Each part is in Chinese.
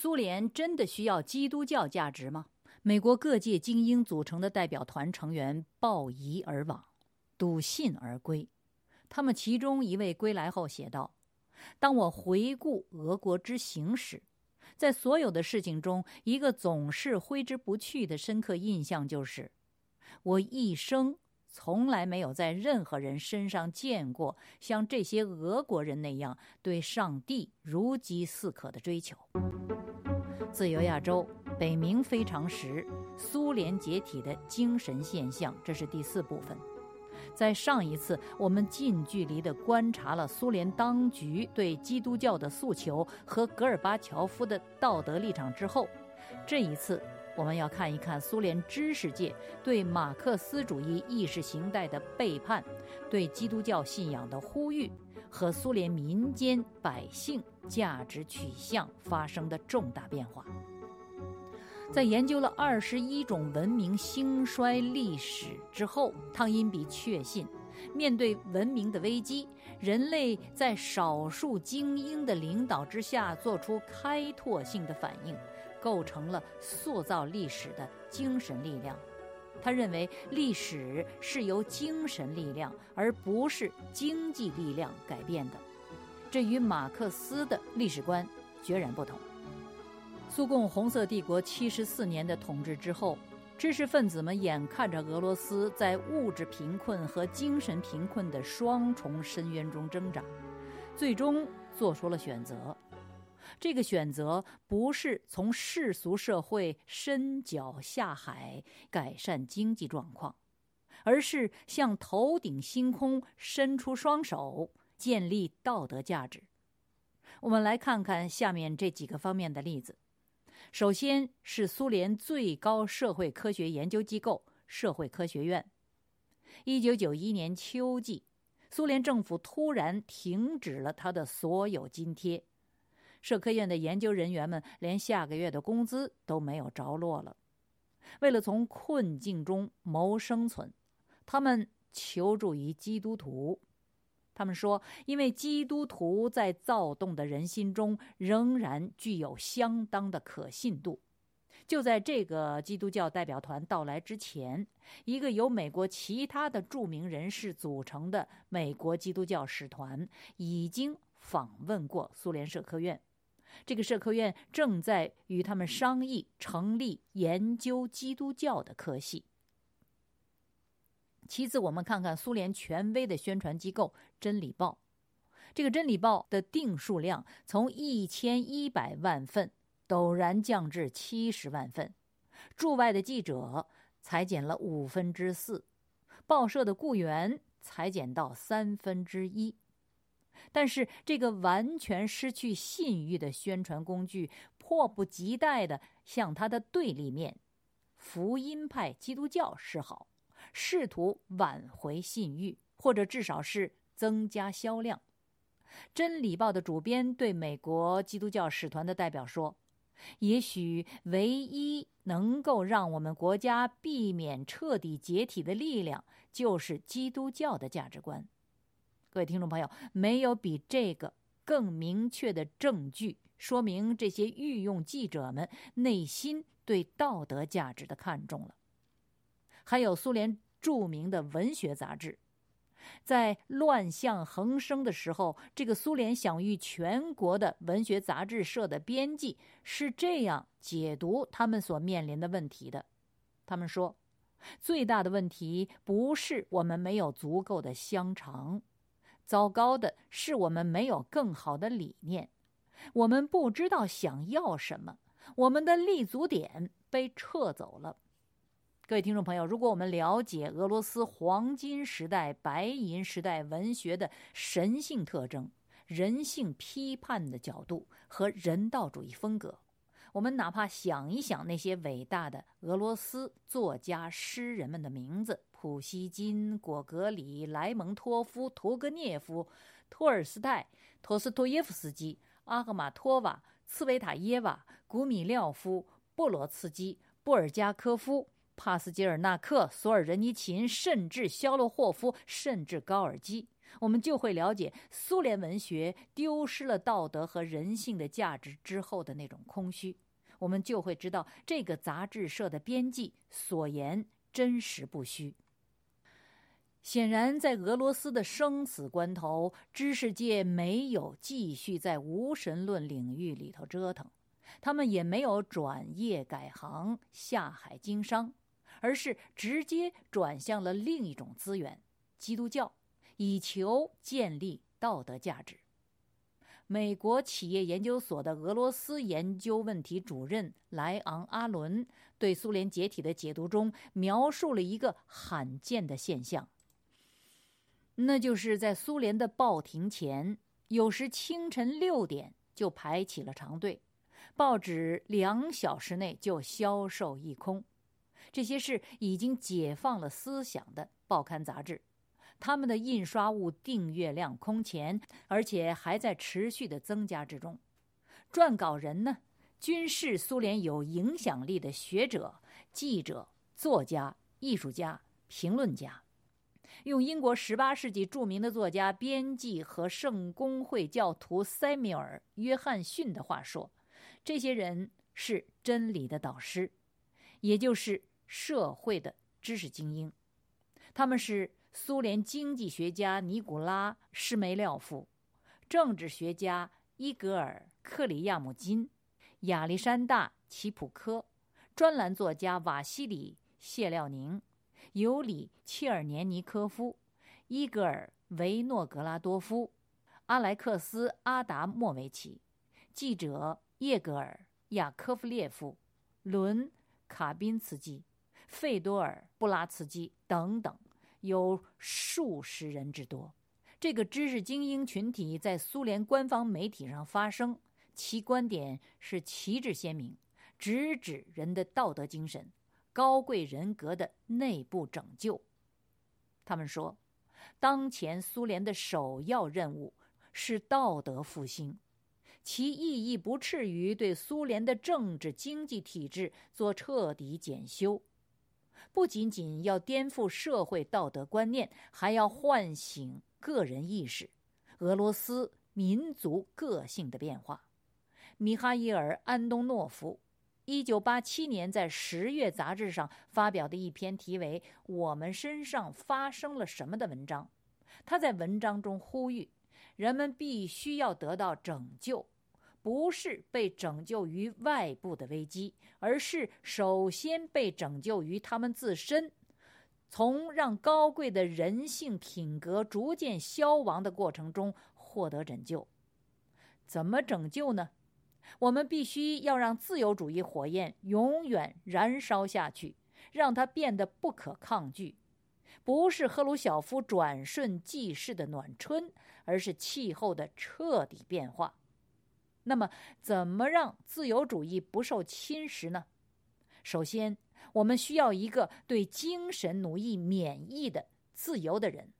苏联真的需要基督教价值吗？美国各界精英组成的代表团成员抱疑而往，笃信而归。他们其中一位归来后写道：“当我回顾俄国之行时，在所有的事情中，一个总是挥之不去的深刻印象就是，我一生从来没有在任何人身上见过像这些俄国人那样对上帝如饥似渴的追求。”自由亚洲。北冥非常时，苏联解体的精神现象，这是第四部分。在上一次，我们近距离地观察了苏联当局对基督教的诉求和戈尔巴乔夫的道德立场之后，这一次我们要看一看苏联知识界对马克思主义意识形态的背叛，对基督教信仰的呼吁和苏联民间百姓价值取向发生的重大变化。在研究了二十一种文明兴衰历史之后，汤因比确信，面对文明的危机，人类在少数精英的领导之下做出开拓性的反应，构成了塑造历史的精神力量。他认为，历史是由精神力量而不是经济力量改变的，这与马克思的历史观决然不同。苏共红色帝国七十四年的统治之后，知识分子们眼看着俄罗斯在物质贫困和精神贫困的双重深渊中挣扎，最终做出了选择。这个选择不是从世俗社会伸脚下海改善经济状况，而是向头顶星空伸出双手，建立道德价值。我们来看看下面这几个方面的例子。首先是苏联最高社会科学研究机构社会科学院。一九九一年秋季，苏联政府突然停止了他的所有津贴，社科院的研究人员们连下个月的工资都没有着落了。为了从困境中谋生存，他们求助于基督徒。他们说，因为基督徒在躁动的人心中仍然具有相当的可信度。就在这个基督教代表团到来之前，一个由美国其他的著名人士组成的美国基督教使团已经访问过苏联社科院。这个社科院正在与他们商议成立研究基督教的科系。其次，我们看看苏联权威的宣传机构《真理报》。这个《真理报》的订数量从一千一百万份陡然降至七十万份，驻外的记者裁减了五分之四，报社的雇员裁减到三分之一。但是，这个完全失去信誉的宣传工具，迫不及待地向他的对立面——福音派基督教示好。试图挽回信誉，或者至少是增加销量。《真理报》的主编对美国基督教使团的代表说：“也许唯一能够让我们国家避免彻底解体的力量，就是基督教的价值观。”各位听众朋友，没有比这个更明确的证据，说明这些御用记者们内心对道德价值的看重了。还有苏联著名的文学杂志，在乱象横生的时候，这个苏联享誉全国的文学杂志社的编辑是这样解读他们所面临的问题的：他们说，最大的问题不是我们没有足够的香肠，糟糕的是我们没有更好的理念，我们不知道想要什么，我们的立足点被撤走了。各位听众朋友，如果我们了解俄罗斯黄金时代、白银时代文学的神性特征、人性批判的角度和人道主义风格，我们哪怕想一想那些伟大的俄罗斯作家、诗人们的名字：普希金、果戈里、莱蒙托夫、屠格涅夫、托尔斯泰、托斯托耶夫斯基、阿赫玛托娃、茨维塔耶娃、古米廖夫、布罗茨基、布尔加科夫。帕斯捷尔纳克、索尔仁尼琴，甚至肖洛霍夫，甚至高尔基，我们就会了解苏联文学丢失了道德和人性的价值之后的那种空虚。我们就会知道这个杂志社的编辑所言真实不虚。显然，在俄罗斯的生死关头，知识界没有继续在无神论领域里头折腾，他们也没有转业改行下海经商，而是直接转向了另一种资源——基督教，以求建立道德价值。美国企业研究所的俄罗斯研究问题主任莱昂·阿伦对苏联解体的解读中描述了一个罕见的现象，那就是在苏联的报亭前，有时清晨六点就排起了长队，报纸两小时内就销售一空。这些是已经解放了思想的报刊杂志。他们的印刷物订阅量空前，而且还在持续的增加之中。撰稿人呢，均是苏联有影响力的学者、记者、作家、艺术家、评论家。用英国18世纪著名的作家、编辑和圣公会教徒塞缪尔·约翰逊的话说，这些人是真理的导师，也就是社会的知识精英。他们是。苏联经济学家尼古拉·施梅廖夫、政治学家伊格尔·克里亚姆金、亚历山大·齐普科、专栏作家瓦西里·谢廖宁、尤里·切尔年尼科夫、伊格尔·维诺格拉多夫、阿莱克斯·阿达莫维奇、记者叶格尔·亚科夫列夫、伦·卡宾茨基、费多尔·布拉茨基等等。有数十人之多，这个知识精英群体在苏联官方媒体上发声，其观点是旗帜鲜明，直指人的道德精神、高贵人格的内部拯救。他们说，当前苏联的首要任务是道德复兴，其意义不次于对苏联的政治经济体制做彻底检修。不仅仅要颠覆社会道德观念，还要唤醒个人意识、俄罗斯民族个性的变化。米哈伊尔·安东诺夫，一九八七年在《十月》杂志上发表的一篇题为《我们身上发生了什么》的文章，他在文章中呼吁人们必须要得到拯救。不是被拯救于外部的危机，而是首先被拯救于他们自身，从让高贵的人性品格逐渐消亡的过程中获得拯救。怎么拯救呢？我们必须要让自由主义火焰永远燃烧下去，让它变得不可抗拒。不是赫鲁晓夫转瞬即逝的暖春，而是气候的彻底变化。那么，怎么让自由主义不受侵蚀呢？首先，我们需要一个对精神奴役免疫的自由的人。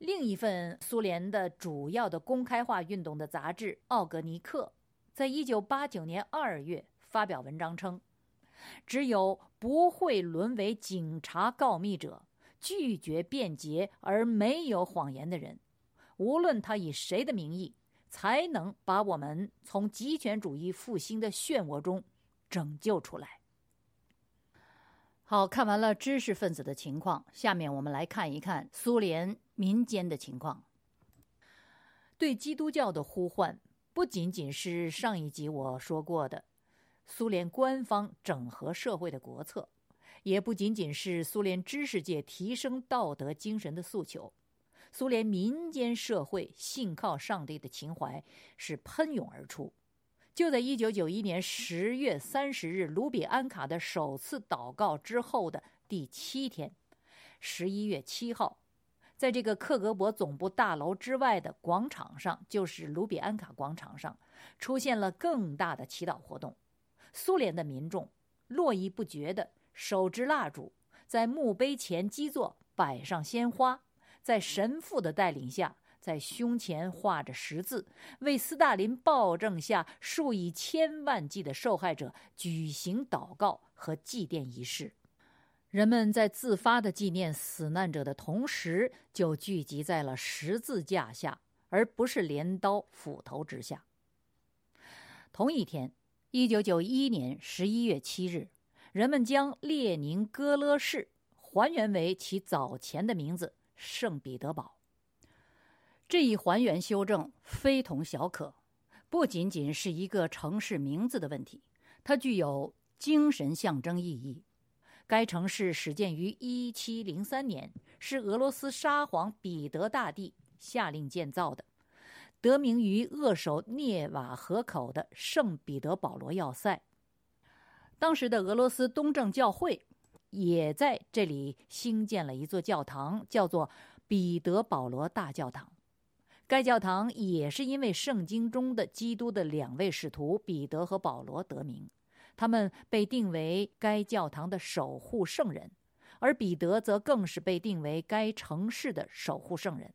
另一份苏联的主要的公开化运动的杂志《奥格尼克》在一九八九年二月发表文章称：“只有不会沦为警察告密者、拒绝辩解而没有谎言的人，无论他以谁的名义。”才能把我们从极权主义复兴的漩涡中拯救出来。好看完了知识分子的情况，下面我们来看一看苏联民间的情况。对基督教的呼唤，不仅仅是上一集我说过的苏联官方整合社会的国策，也不仅仅是苏联知识界提升道德精神的诉求。苏联民间社会信靠上帝的情怀是喷涌而出。就在一九九一年十月三十日卢比安卡的首次祷告之后的第七天，十一月七号，在这个克格勃总部大楼之外的广场上，就是卢比安卡广场上，出现了更大的祈祷活动。苏联的民众络绎不绝地手执蜡烛，在墓碑前基座摆上鲜花。在神父的带领下，在胸前画着十字，为斯大林暴政下数以千万计的受害者举行祷告和祭奠仪式。人们在自发的纪念死难者的同时，就聚集在了十字架下，而不是镰刀、斧头之下。同一天，一九九一年十一月七日，人们将列宁格勒市还原为其早前的名字——圣彼得堡。这一还原修正非同小可，不仅仅是一个城市名字的问题，它具有精神象征意义。该城市始建于一七零三年，是俄罗斯沙皇彼得大帝下令建造的，得名于扼守涅瓦河口的圣彼得保罗要塞。当时的俄罗斯东正教会也在这里兴建了一座教堂，叫做彼得保罗大教堂。该教堂也是因为圣经中的基督的两位使徒彼得和保罗得名，他们被定为该教堂的守护圣人，而彼得则更是被定为该城市的守护圣人。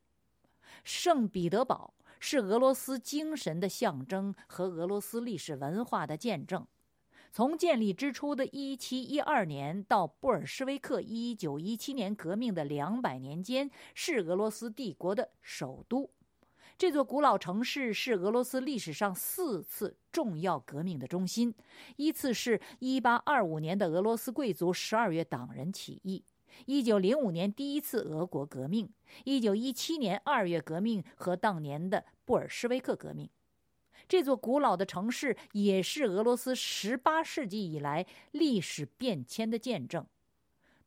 圣彼得堡是俄罗斯精神的象征和俄罗斯历史文化的见证。从建立之初的1712年到布尔什维克1917年革命的两百年间，是俄罗斯帝国的首都。这座古老城市是俄罗斯历史上四次重要革命的中心：依次是1825年的俄罗斯贵族十二月党人起义，1905年第一次俄国革命，1917年二月革命和当年的布尔什维克革命。这座古老的城市也是俄罗斯18世纪以来历史变迁的见证。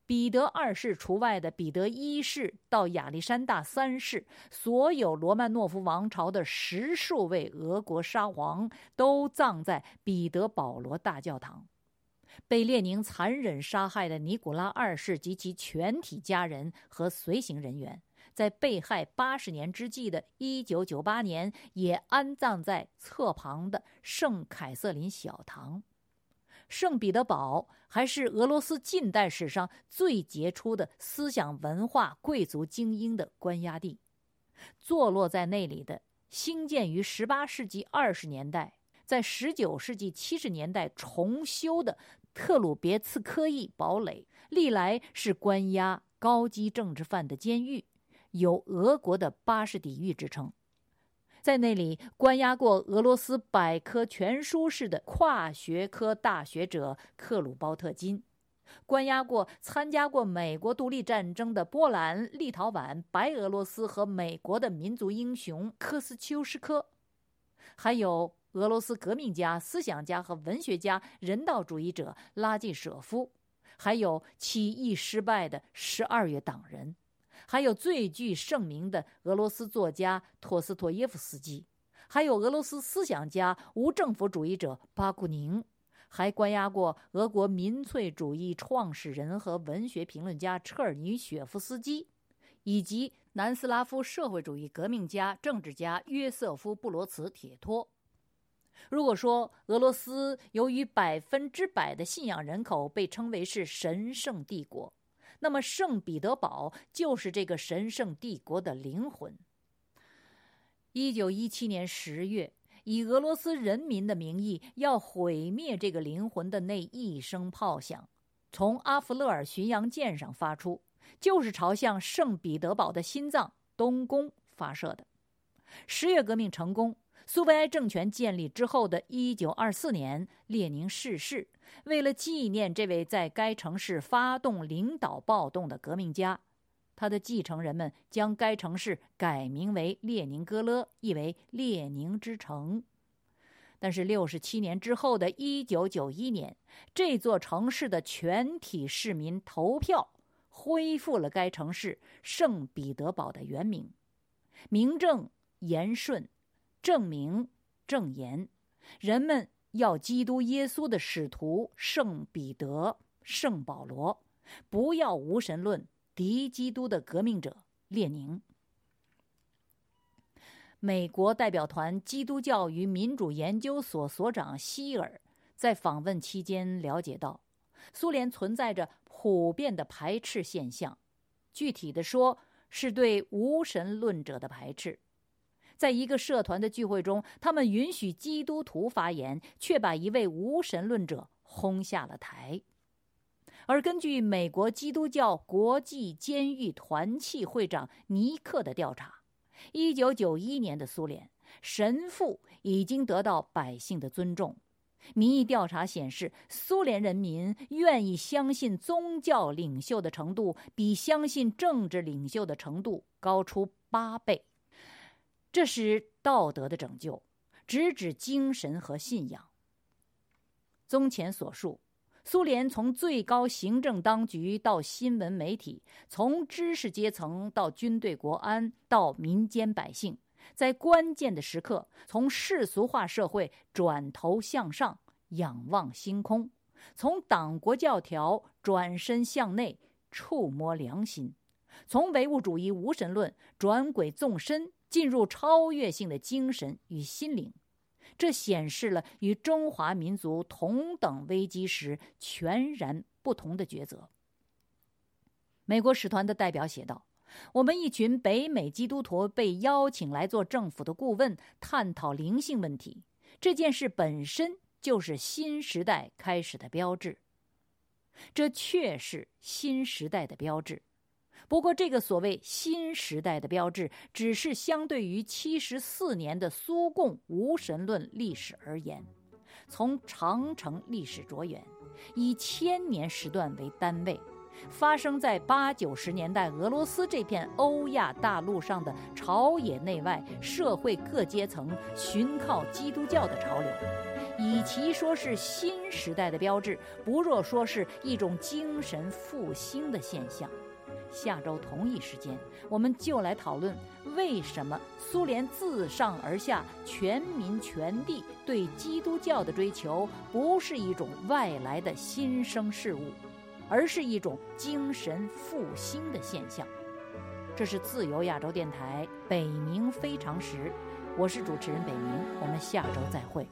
彼得二世除外的彼得一世到亚历山大三世，所有罗曼诺夫王朝的十数位俄国沙皇都葬在彼得保罗大教堂。被列宁残忍杀害的尼古拉二世及其全体家人和随行人员，在被害八十年之际的一九九八年，也安葬在侧旁的圣凯瑟琳小堂。圣彼得堡还是俄罗斯近代史上最杰出的思想文化贵族精英的关押地。坐落在那里的、兴建于18世纪20年代、在19世纪70年代重修的特鲁别茨科伊堡垒，历来是关押高级政治犯的监狱，有“俄国的巴士底狱”之称。在那里关押过俄罗斯百科全书式的跨学科大学者克鲁包特金，关押过参加过美国独立战争的波兰、立陶宛、白俄罗斯和美国的民族英雄科斯丘什科，还有俄罗斯革命家、思想家和文学家、人道主义者拉季舍夫，还有起义失败的十二月党人。还有最具盛名的俄罗斯作家托斯托耶夫斯基，还有俄罗斯思想家、无政府主义者巴库宁，还关押过俄国民粹主义创始人和文学评论家车尔尼雪夫斯基，以及南斯拉夫社会主义革命家、政治家约瑟夫·布罗茨铁托。如果说俄罗斯由于百分之百的信仰人口被称为是神圣帝国。那么，圣彼得堡就是这个神圣帝国的灵魂。一九一七年十月，以俄罗斯人民的名义要毁灭这个灵魂的那一声炮响，从阿弗勒尔巡洋舰上发出，就是朝向圣彼得堡的心脏东宫发射的。十月革命成功。苏维埃政权建立之后的一九二四年，列宁逝世。为了纪念这位在该城市发动领导暴动的革命家，他的继承人们将该城市改名为列宁格勒，意为列宁之城。但是六十七年之后的一九九一年，这座城市的全体市民投票恢复了该城市圣彼得堡的原名，名正言顺。证明正言，人们要基督耶稣的使徒圣彼得、圣保罗，不要无神论、敌基督的革命者列宁。美国代表团基督教与民主研究所所长希尔在访问期间了解到，苏联存在着普遍的排斥现象，具体的说，是对无神论者的排斥。在一个社团的聚会中，他们允许基督徒发言，却把一位无神论者轰下了台。而根据美国基督教国际监狱团契会长尼克的调查，一九九一年的苏联神父已经得到百姓的尊重。民意调查显示，苏联人民愿意相信宗教领袖的程度比相信政治领袖的程度高出八倍。这是道德的拯救，直指精神和信仰。综前所述，苏联从最高行政当局到新闻媒体，从知识阶层到军队国安到民间百姓。在关键的时刻，从世俗化社会转头向上仰望星空，从党国教条转身向内触摸良心，从唯物主义无神论转轨纵深，进入超越性的精神与心灵。这显示了与中华民族同等危机时全然不同的抉择。美国使团的代表写道。我们一群北美基督徒被邀请来做政府的顾问，探讨灵性问题。这件事本身就是新时代开始的标志。这确是新时代的标志。不过，这个所谓新时代的标志，只是相对于七十四年的苏共无神论历史而言。从长城历史着眼，以千年时段为单位。发生在八九十年代俄罗斯这片欧亚大陆上的朝野内外社会各阶层寻靠基督教的潮流，与其说是新时代的标志，不若说是一种精神复兴的现象。下周同一时间，我们就来讨论为什么苏联自上而下、全民全地对基督教的追求不是一种外来的新生事物。而是一种精神复兴的现象。这是自由亚洲电台北冥非常时，我是主持人北冥，我们下周再会。